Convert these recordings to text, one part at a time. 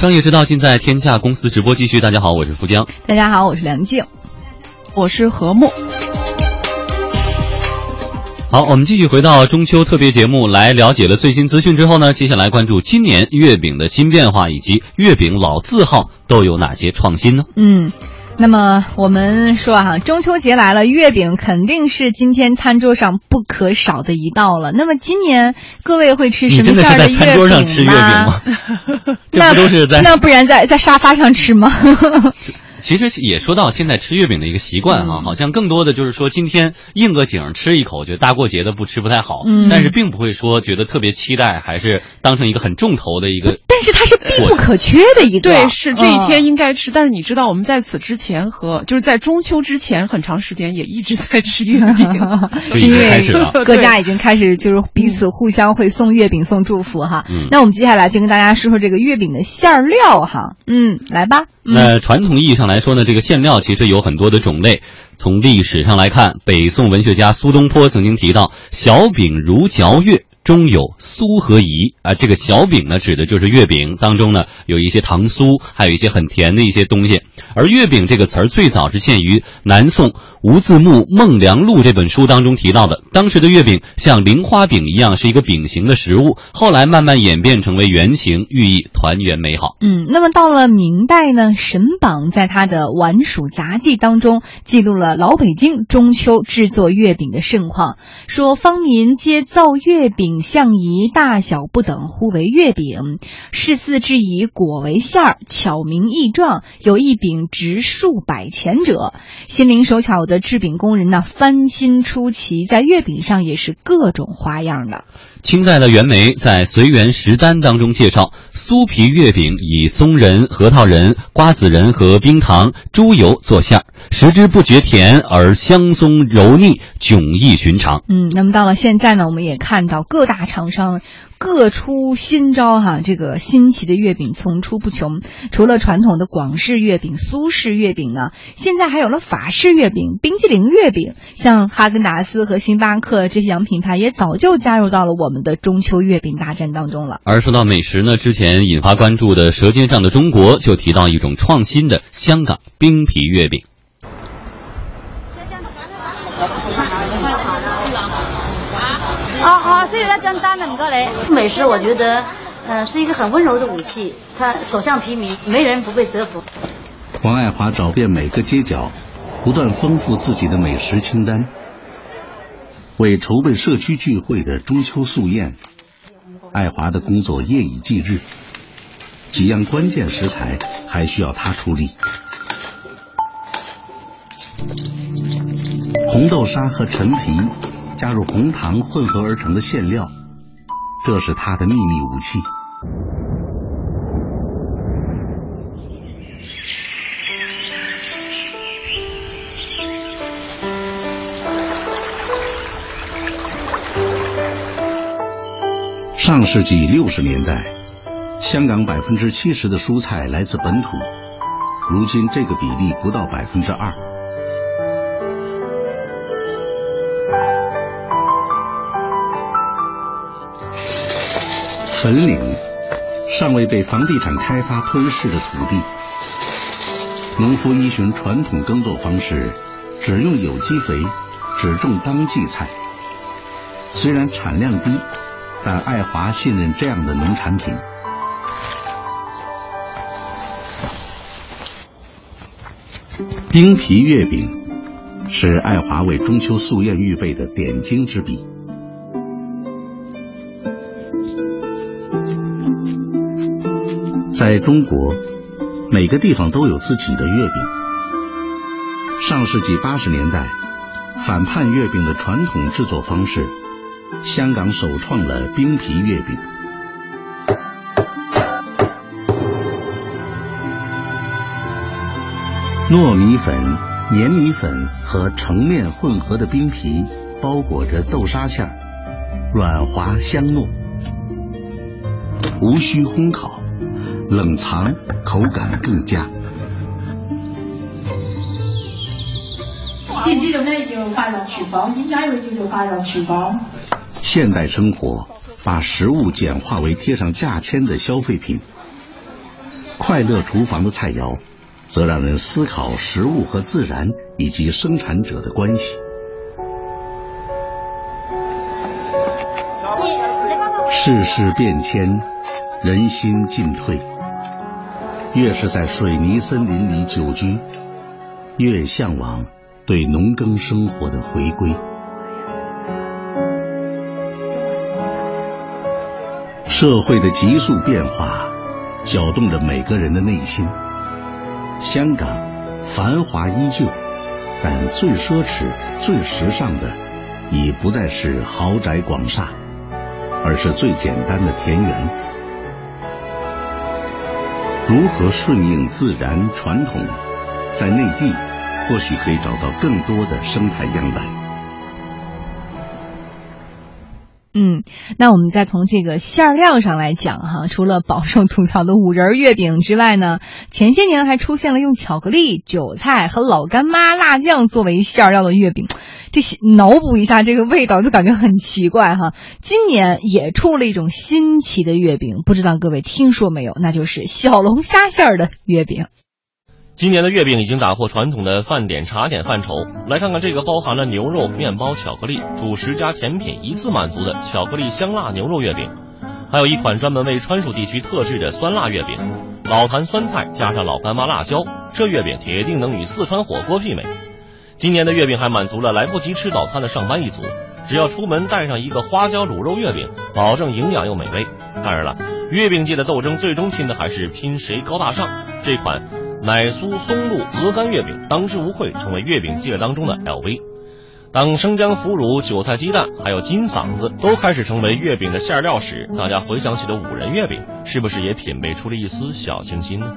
商业之道尽在天下公司直播继续。大家好，我是富江。大家好，我是梁静。我是何木。好，我们继续回到中秋特别节目，来了解了最新资讯之后呢，接下来关注今年月饼的新变化，以及月饼老字号都有哪些创新呢？嗯。那么我们说哈，中秋节来了，月饼肯定是今天餐桌上不可少的一道了。那么今年各位会吃什么馅的月饼吗？那 不都是在那不然在在沙发上吃吗？其实也说到现在吃月饼的一个习惯哈，好像更多的就是说今天应个景吃一口，觉得大过节的不吃不太好，但是并不会说觉得特别期待，还是当成一个很重头的一个。但是它是必不可缺的一个。对，是这一天应该吃。但是你知道，我们在此之前和就是在中秋之前很长时间也一直在吃月饼，是因为 各家已经开始就是彼此互相会送月饼送祝福哈。那我们接下来就跟大家说说这个月饼的馅料哈。嗯，来吧。那传统意义上来说呢，这个馅料其实有很多的种类。从历史上来看，北宋文学家苏东坡曾经提到“小饼如嚼月”。中有酥和饴啊，这个小饼呢，指的就是月饼当中呢有一些糖酥，还有一些很甜的一些东西。而月饼这个词儿最早是限于南宋吴自牧《孟良录》这本书当中提到的。当时的月饼像菱花饼一样是一个饼形的食物，后来慢慢演变成为圆形，寓意团圆美好。嗯，那么到了明代呢，沈榜在他的《晚蜀杂记》当中记录了老北京中秋制作月饼的盛况，说方民皆造月饼。饼相宜，大小不等，呼为月饼。是似制以果为馅儿，巧名异状，有一饼值数百钱者。心灵手巧的制饼工人呢，翻新出奇，在月饼上也是各种花样的。清代的袁枚在《随园食单》当中介绍，酥皮月饼以松仁、核桃仁、瓜子仁和冰糖、猪油做馅儿。食之不觉甜，而香松柔腻，迥异寻常。嗯，那么到了现在呢，我们也看到各各大厂商各出新招，哈，这个新奇的月饼层出不穷。除了传统的广式月饼、苏式月饼呢，现在还有了法式月饼、冰淇淋月饼。像哈根达斯和星巴克这些洋品牌也早就加入到了我们的中秋月饼大战当中了。而说到美食呢，之前引发关注的《舌尖上的中国》就提到一种创新的香港冰皮月饼。这有一张单的，唔该你。美食我觉得，嗯，是一个很温柔的武器，它所向披靡，没人不被折服。王爱华找遍每个街角，不断丰富自己的美食清单。为筹备社区聚会的中秋素宴，爱华的工作夜以继日，几样关键食材还需要他出力。红豆沙和陈皮。加入红糖混合而成的馅料，这是他的秘密武器。上世纪六十年代，香港百分之七十的蔬菜来自本土，如今这个比例不到百分之二。粉岭，尚未被房地产开发吞噬的土地，农夫依循传统耕作方式，只用有机肥，只种当季菜。虽然产量低，但爱华信任这样的农产品。冰皮月饼是爱华为中秋素宴预备的点睛之笔。在中国，每个地方都有自己的月饼。上世纪八十年代，反叛月饼的传统制作方式，香港首创了冰皮月饼。糯米粉、黏米粉和澄面混合的冰皮，包裹着豆沙馅儿，软滑香糯，无需烘烤。冷藏口感更佳。现代生活把食物简化为贴上价签的消费品，快乐厨房的菜肴，则让人思考食物和自然以及生产者的关系。世事变迁，人心进退。越是在水泥森林里久居，越向往对农耕生活的回归。社会的急速变化，搅动着每个人的内心。香港繁华依旧，但最奢侈、最时尚的，已不再是豪宅广厦，而是最简单的田园。如何顺应自然传统，在内地或许可以找到更多的生态样板。嗯，那我们再从这个馅料上来讲哈，除了饱受吐槽的五仁月饼之外呢，前些年还出现了用巧克力、韭菜和老干妈辣酱作为馅料的月饼，这脑补一下这个味道就感觉很奇怪哈。今年也出了一种新奇的月饼，不知道各位听说没有？那就是小龙虾馅儿的月饼。今年的月饼已经打破传统的饭点、茶点范畴，来看看这个包含了牛肉、面包、巧克力、主食加甜品一次满足的巧克力香辣牛肉月饼，还有一款专门为川蜀地区特制的酸辣月饼，老坛酸菜加上老干妈辣椒，这月饼铁定能与四川火锅媲美。今年的月饼还满足了来不及吃早餐的上班一族，只要出门带上一个花椒卤肉月饼，保证营养又美味。当然了，月饼界的斗争最终拼的还是拼谁高大上，这款。奶酥松露鹅肝月饼当之无愧成为月饼界当中的 LV。当生姜腐乳、韭菜鸡蛋还有金嗓子都开始成为月饼的馅料时，大家回想起的五仁月饼，是不是也品味出了一丝小清新呢？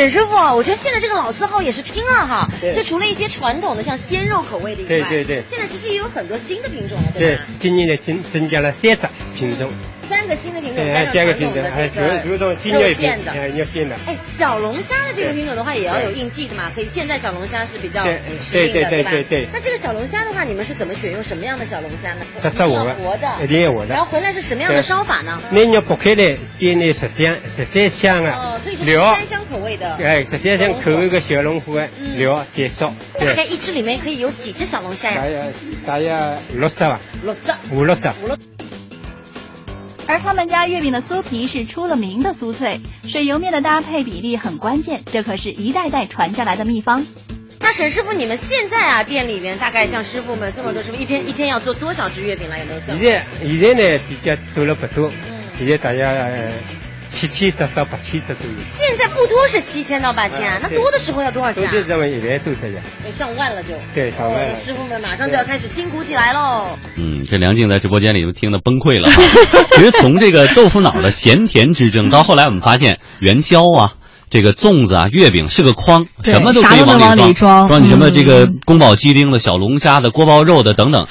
沈师傅，我觉得现在这个老字号也是拼了哈，就除了一些传统的像鲜肉口味的以外，对对对，现在其实也有很多新的品种了，对吧？对，今年的增增加了三只品种。三个新的品种，三个品种，还有主种新肉馅的，肉馅的。哎，小龙虾的这个品种的话，也要有应季的嘛？可以，现在小龙虾是比较对对对对对。那这个小龙虾的话，你们是怎么选用什么样的小龙虾呢？这这我活的，一定要活的。然后回来是什么样的烧法呢？那你要剥开来，煎那十三十三香啊。哦，哎，直接像口味的小龙虾料结束。大概一只里面可以有几只小龙虾呀？大约大约六只吧。六只。五六只。而他们家月饼的酥皮是出了名的酥脆，水油面的搭配比例很关键，这可是一代代传下来的秘方。那沈师傅，你们现在啊店里面大概像师傅们这么多师傅，一天一天要做多少只月饼了？有没有算？现在现在呢比较做了不多，现在大家。七千只到八千只都有。现在不多是七千到八千啊，那多的时候要多少钱？多的么一万多这样。上万了就。对，上万了。师傅们马上就要开始辛苦起来喽。嗯，这梁静在直播间里都听得崩溃了。其实从这个豆腐脑的咸甜之争，到后来我们发现元宵啊。这个粽子啊，月饼是个筐，什么都可以往里装，装你什么这个宫保鸡丁的小龙虾的锅包肉的等等。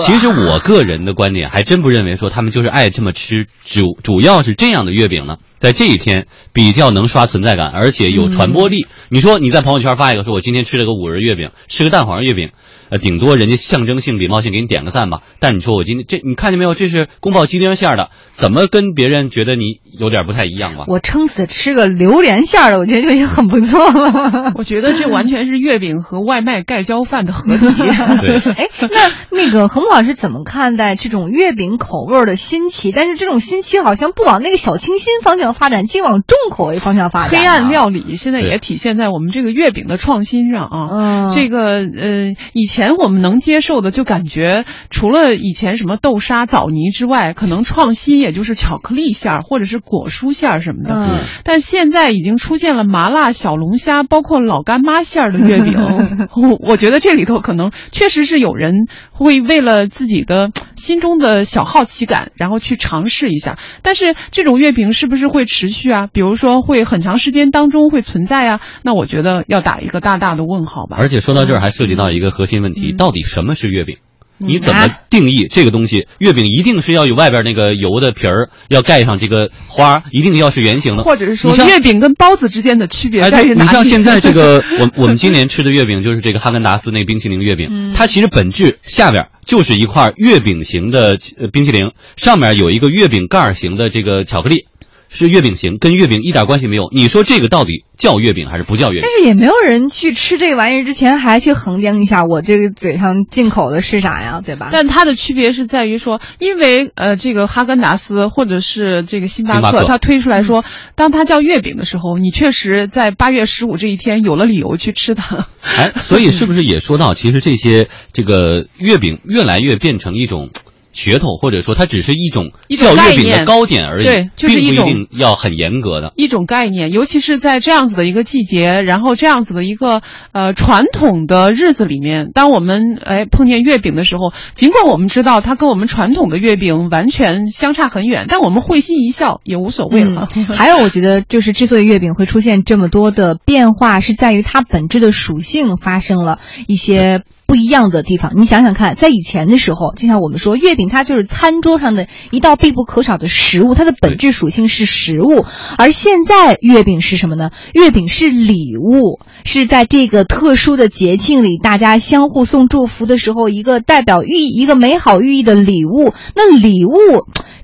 其实我个人的观点还真不认为说他们就是爱这么吃，主主要是这样的月饼呢，在这一天比较能刷存在感，而且有传播力。你说你在朋友圈发一个说，我今天吃了个五仁月饼，吃个蛋黄月饼。呃，顶多人家象征性、礼貌性给你点个赞吧。但你说我今天这，你看见没有？这是宫保鸡丁馅的，怎么跟别人觉得你有点不太一样吧？我撑死吃个榴莲馅的，我觉得就已经很不错了。我觉得这完全是月饼和外卖盖浇饭的合体。对，哎，那那个何木老师怎么看待这种月饼口味的新奇？但是这种新奇好像不往那个小清新方向发展，净往重口味方向发展。黑暗料理现在也体现在我们这个月饼的创新上啊。嗯，这个呃，以前。前我们能接受的，就感觉除了以前什么豆沙、枣泥之外，可能创新也就是巧克力馅儿或者是果蔬馅儿什么的。嗯，但现在已经出现了麻辣小龙虾，包括老干妈馅儿的月饼。我我觉得这里头可能确实是有人会为了自己的心中的小好奇感，然后去尝试一下。但是这种月饼是不是会持续啊？比如说会很长时间当中会存在啊？那我觉得要打一个大大的问号吧。而且说到这儿，还涉及到一个核心问。问题到底什么是月饼？你怎么定义这个东西？月饼一定是要有外边那个油的皮儿，要盖上这个花，一定要是圆形的，或者是说月饼跟包子之间的区别在于哪？你像现在这个，我 我们今年吃的月饼就是这个哈根达斯那冰淇淋月饼，它其实本质下边就是一块月饼型的冰淇淋，上面有一个月饼盖型的这个巧克力。是月饼型，跟月饼一点关系没有。你说这个到底叫月饼还是不叫月饼？但是也没有人去吃这个玩意儿之前还去衡量一下，我这个嘴上进口的是啥呀，对吧？但它的区别是在于说，因为呃，这个哈根达斯或者是这个星巴克，它推出来说，当它叫月饼的时候，你确实在八月十五这一天有了理由去吃它。哎，所以是不是也说到，其实这些这个月饼越来越变成一种。噱头，或者说它只是一种叫月饼的糕点而已，对，就是一种要很严格的一种概念。尤其是在这样子的一个季节，然后这样子的一个呃传统的日子里面，当我们哎碰见月饼的时候，尽管我们知道它跟我们传统的月饼完全相差很远，但我们会心一笑也无所谓了。还有，我觉得就是之所以月饼会出现这么多的变化，是在于它本质的属性发生了一些。不一样的地方，你想想看，在以前的时候，就像我们说，月饼它就是餐桌上的一道必不可少的食物，它的本质属性是食物。而现在，月饼是什么呢？月饼是礼物，是在这个特殊的节庆里，大家相互送祝福的时候，一个代表寓意、一个美好寓意的礼物。那礼物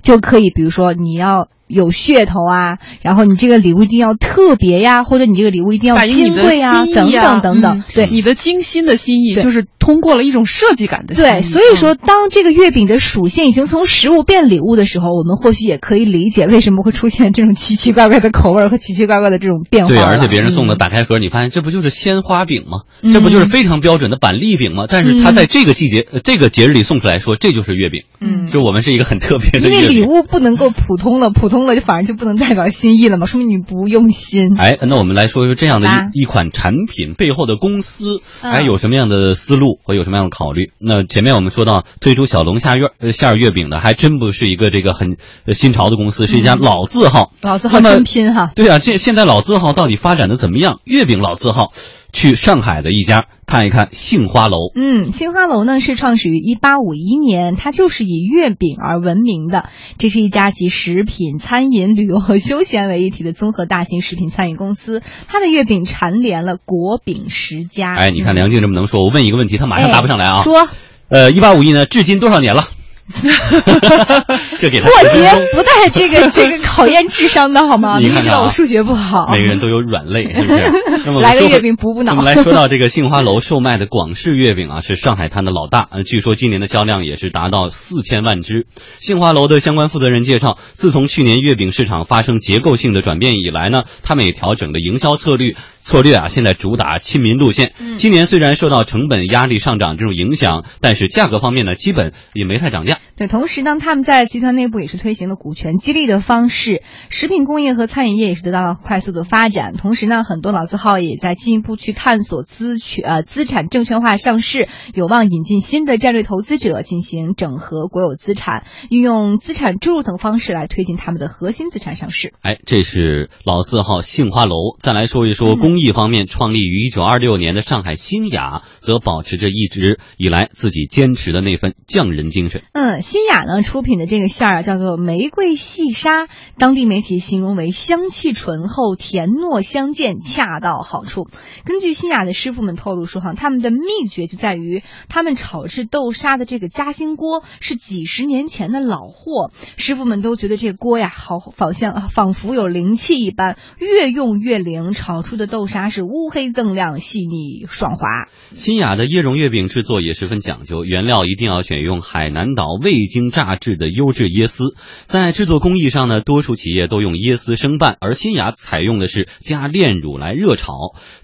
就可以，比如说你要。有噱头啊，然后你这个礼物一定要特别呀，或者你这个礼物一定要金贵呀，等等等等。对，你的精心的心意就是通过了一种设计感的。对，所以说，当这个月饼的属性已经从食物变礼物的时候，我们或许也可以理解为什么会出现这种奇奇怪怪的口味和奇奇怪怪的这种变化。对，而且别人送的打开盒，你发现这不就是鲜花饼吗？这不就是非常标准的板栗饼吗？但是它在这个季节、这个节日里送出来说，这就是月饼。嗯，就我们是一个很特别的。因为礼物不能够普通了，普通了就反而就不能。代表心意了嘛？说明你不用心。哎，那我们来说说这样的一一款产品背后的公司，还有什么样的思路和有什么样的考虑？那前面我们说到推出小龙虾月馅儿月饼的，还真不是一个这个很新潮的公司，是一家老字号。老字号真拼哈。对啊，这现在老字号到底发展的怎么样？月饼老字号。去上海的一家看一看杏花楼。嗯，杏花楼呢是创始于一八五一年，它就是以月饼而闻名的。这是一家集食品、餐饮、旅游和休闲为一体的综合大型食品餐饮公司。它的月饼蝉联了国饼十佳。哎，你看梁静这么能说，我问一个问题，他马上答不上来啊。说，呃，一八五一呢，至今多少年了？这给他过节不带这个这个考验智商的好吗？你知道我数学不好。每个人都有软肋，是不是？那么 来个月饼补补脑。我们来说到这个杏花楼售卖的广式月饼啊，是上海滩的老大。呃，据说今年的销量也是达到四千万只。杏花楼的相关负责人介绍，自从去年月饼市场发生结构性的转变以来呢，他们也调整了营销策略。策略啊，现在主打亲民路线。今年虽然受到成本压力上涨这种影响，但是价格方面呢，基本也没太涨价。对，同时呢，他们在集团内部也是推行了股权激励的方式，食品工业和餐饮业也是得到了快速的发展。同时呢，很多老字号也在进一步去探索资权呃资产证券化上市，有望引进新的战略投资者进行整合国有资产，运用资产注入等方式来推进他们的核心资产上市。哎，这是老字号杏花楼。再来说一说公。工艺方面，创立于一九二六年的上海新雅，则保持着一直以来自己坚持的那份匠人精神。嗯，新雅呢出品的这个馅儿啊，叫做玫瑰细沙，当地媒体形容为香气醇厚、甜糯相间，恰到好处。根据新雅的师傅们透露说，哈，他们的秘诀就在于他们炒制豆沙的这个夹心锅是几十年前的老货，师傅们都觉得这锅呀，好仿像仿佛有灵气一般，越用越灵，炒出的豆。豆沙是乌黑锃亮、细腻爽滑。新雅的椰蓉月饼制作也十分讲究，原料一定要选用海南岛未经榨制的优质椰丝。在制作工艺上呢，多数企业都用椰丝生拌，而新雅采用的是加炼乳来热炒。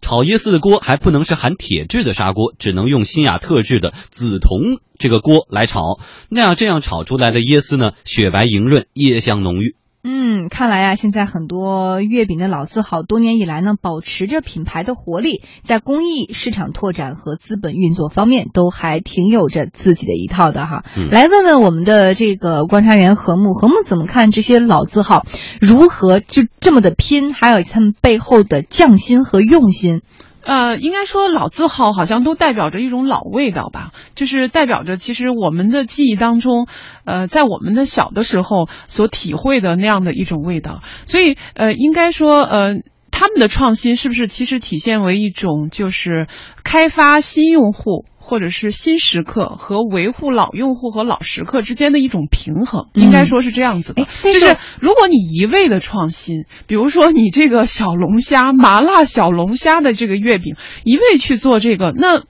炒椰丝的锅还不能是含铁质的砂锅，只能用新雅特制的紫铜这个锅来炒。那样这样炒出来的椰丝呢，雪白莹润，椰香浓郁。嗯，看来啊，现在很多月饼的老字号，多年以来呢，保持着品牌的活力，在工艺、市场拓展和资本运作方面，都还挺有着自己的一套的哈。来问问我们的这个观察员何木，何木怎么看这些老字号如何就这么的拼，还有他们背后的匠心和用心。呃，应该说老字号好像都代表着一种老味道吧，就是代表着其实我们的记忆当中，呃，在我们的小的时候所体会的那样的一种味道，所以呃，应该说呃。他们的创新是不是其实体现为一种就是开发新用户？或者是新食客和维护老用户和老食客之间的一种平衡，应该说是这样子的。就是如果你一味的创新，比如说你这个小龙虾麻辣小龙虾的这个月饼，一味去做这个，那。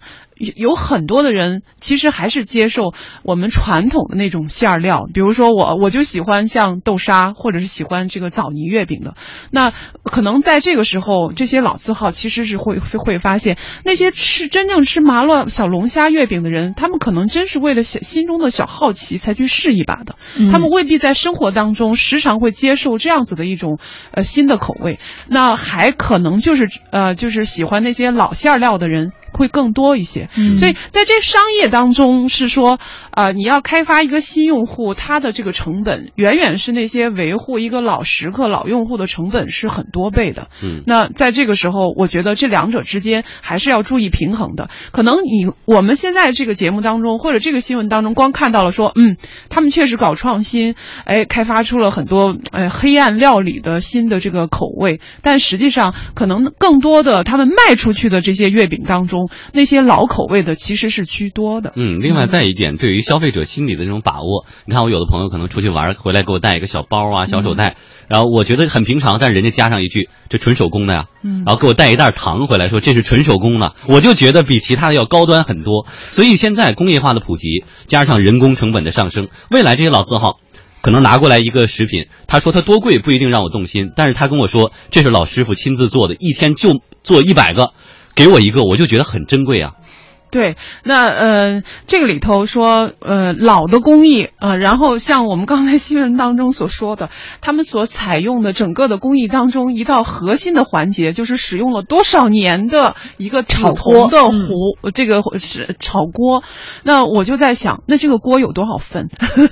有很多的人其实还是接受我们传统的那种馅儿料，比如说我我就喜欢像豆沙，或者是喜欢这个枣泥月饼的。那可能在这个时候，这些老字号其实是会会发现，那些吃真正吃麻辣小龙虾月饼的人，他们可能真是为了小心中的小好奇才去试一把的。他们未必在生活当中时常会接受这样子的一种呃新的口味。那还可能就是呃就是喜欢那些老馅儿料的人。会更多一些，所以在这商业当中是说，啊，你要开发一个新用户，他的这个成本远远是那些维护一个老食客、老用户的成本是很多倍的。嗯，那在这个时候，我觉得这两者之间还是要注意平衡的。可能你我们现在这个节目当中或者这个新闻当中，光看到了说，嗯，他们确实搞创新，哎，开发出了很多哎黑暗料理的新的这个口味，但实际上可能更多的他们卖出去的这些月饼当中。那些老口味的其实是居多的。嗯，另外再一点，对于消费者心理的这种把握，你看我有的朋友可能出去玩回来给我带一个小包啊、小手袋，然后我觉得很平常，但是人家加上一句这纯手工的呀，嗯，然后给我带一袋糖回来，说这是纯手工的，我就觉得比其他的要高端很多。所以现在工业化的普及，加上人工成本的上升，未来这些老字号可能拿过来一个食品，他说它多贵不一定让我动心，但是他跟我说这是老师傅亲自做的，一天就做一百个。给我一个，我就觉得很珍贵啊。对，那呃，这个里头说，呃，老的工艺啊，然后像我们刚才新闻当中所说的，他们所采用的整个的工艺当中，一道核心的环节就是使用了多少年的一个炒锅的壶，这个是炒锅。那我就在想，那这个锅有多少份？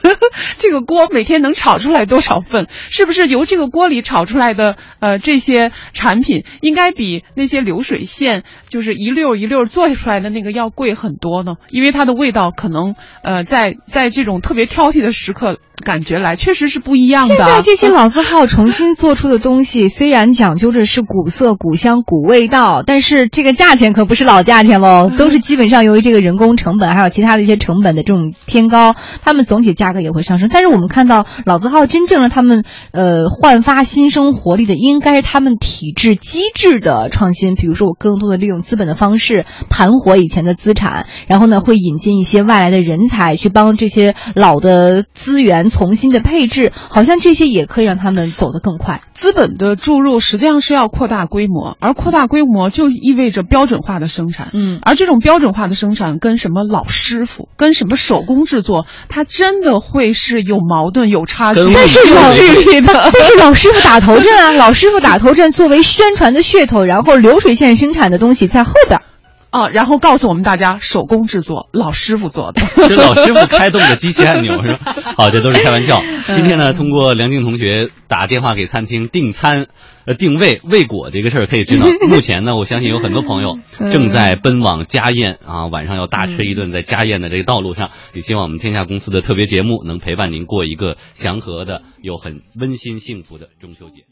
这个锅每天能炒出来多少份？是不是由这个锅里炒出来的呃这些产品，应该比那些流水线就是一溜一溜做出来的那个要？贵很多呢，因为它的味道可能，呃，在在这种特别挑剔的时刻。感觉来确实是不一样的。现在这些老字号重新做出的东西，虽然讲究着是古色、古香、古味道，但是这个价钱可不是老价钱喽，都是基本上由于这个人工成本还有其他的一些成本的这种天高，他们总体价格也会上升。但是我们看到老字号真正让他们呃焕发新生活力的，应该是他们体制机制的创新。比如说，我更多的利用资本的方式盘活以前的资产，然后呢会引进一些外来的人才去帮这些老的资源。重新的配置，好像这些也可以让他们走得更快。资本的注入实际上是要扩大规模，而扩大规模就意味着标准化的生产。嗯，而这种标准化的生产跟什么老师傅、跟什么手工制作，它真的会是有矛盾、有差距。但是有距离的，但是老师傅打头阵啊，老师傅打头阵作为宣传的噱头，然后流水线生产的东西在后边。啊，然后告诉我们大家，手工制作，老师傅做的，是老师傅开动的机器按钮是吧？好，这都是开玩笑。今天呢，通过梁静同学打电话给餐厅订餐、呃定位未果这个事儿，可以知道，目前呢，我相信有很多朋友正在奔往家宴啊，晚上要大吃一顿，在家宴的这个道路上，也希望我们天下公司的特别节目能陪伴您过一个祥和的、又很温馨幸福的中秋节。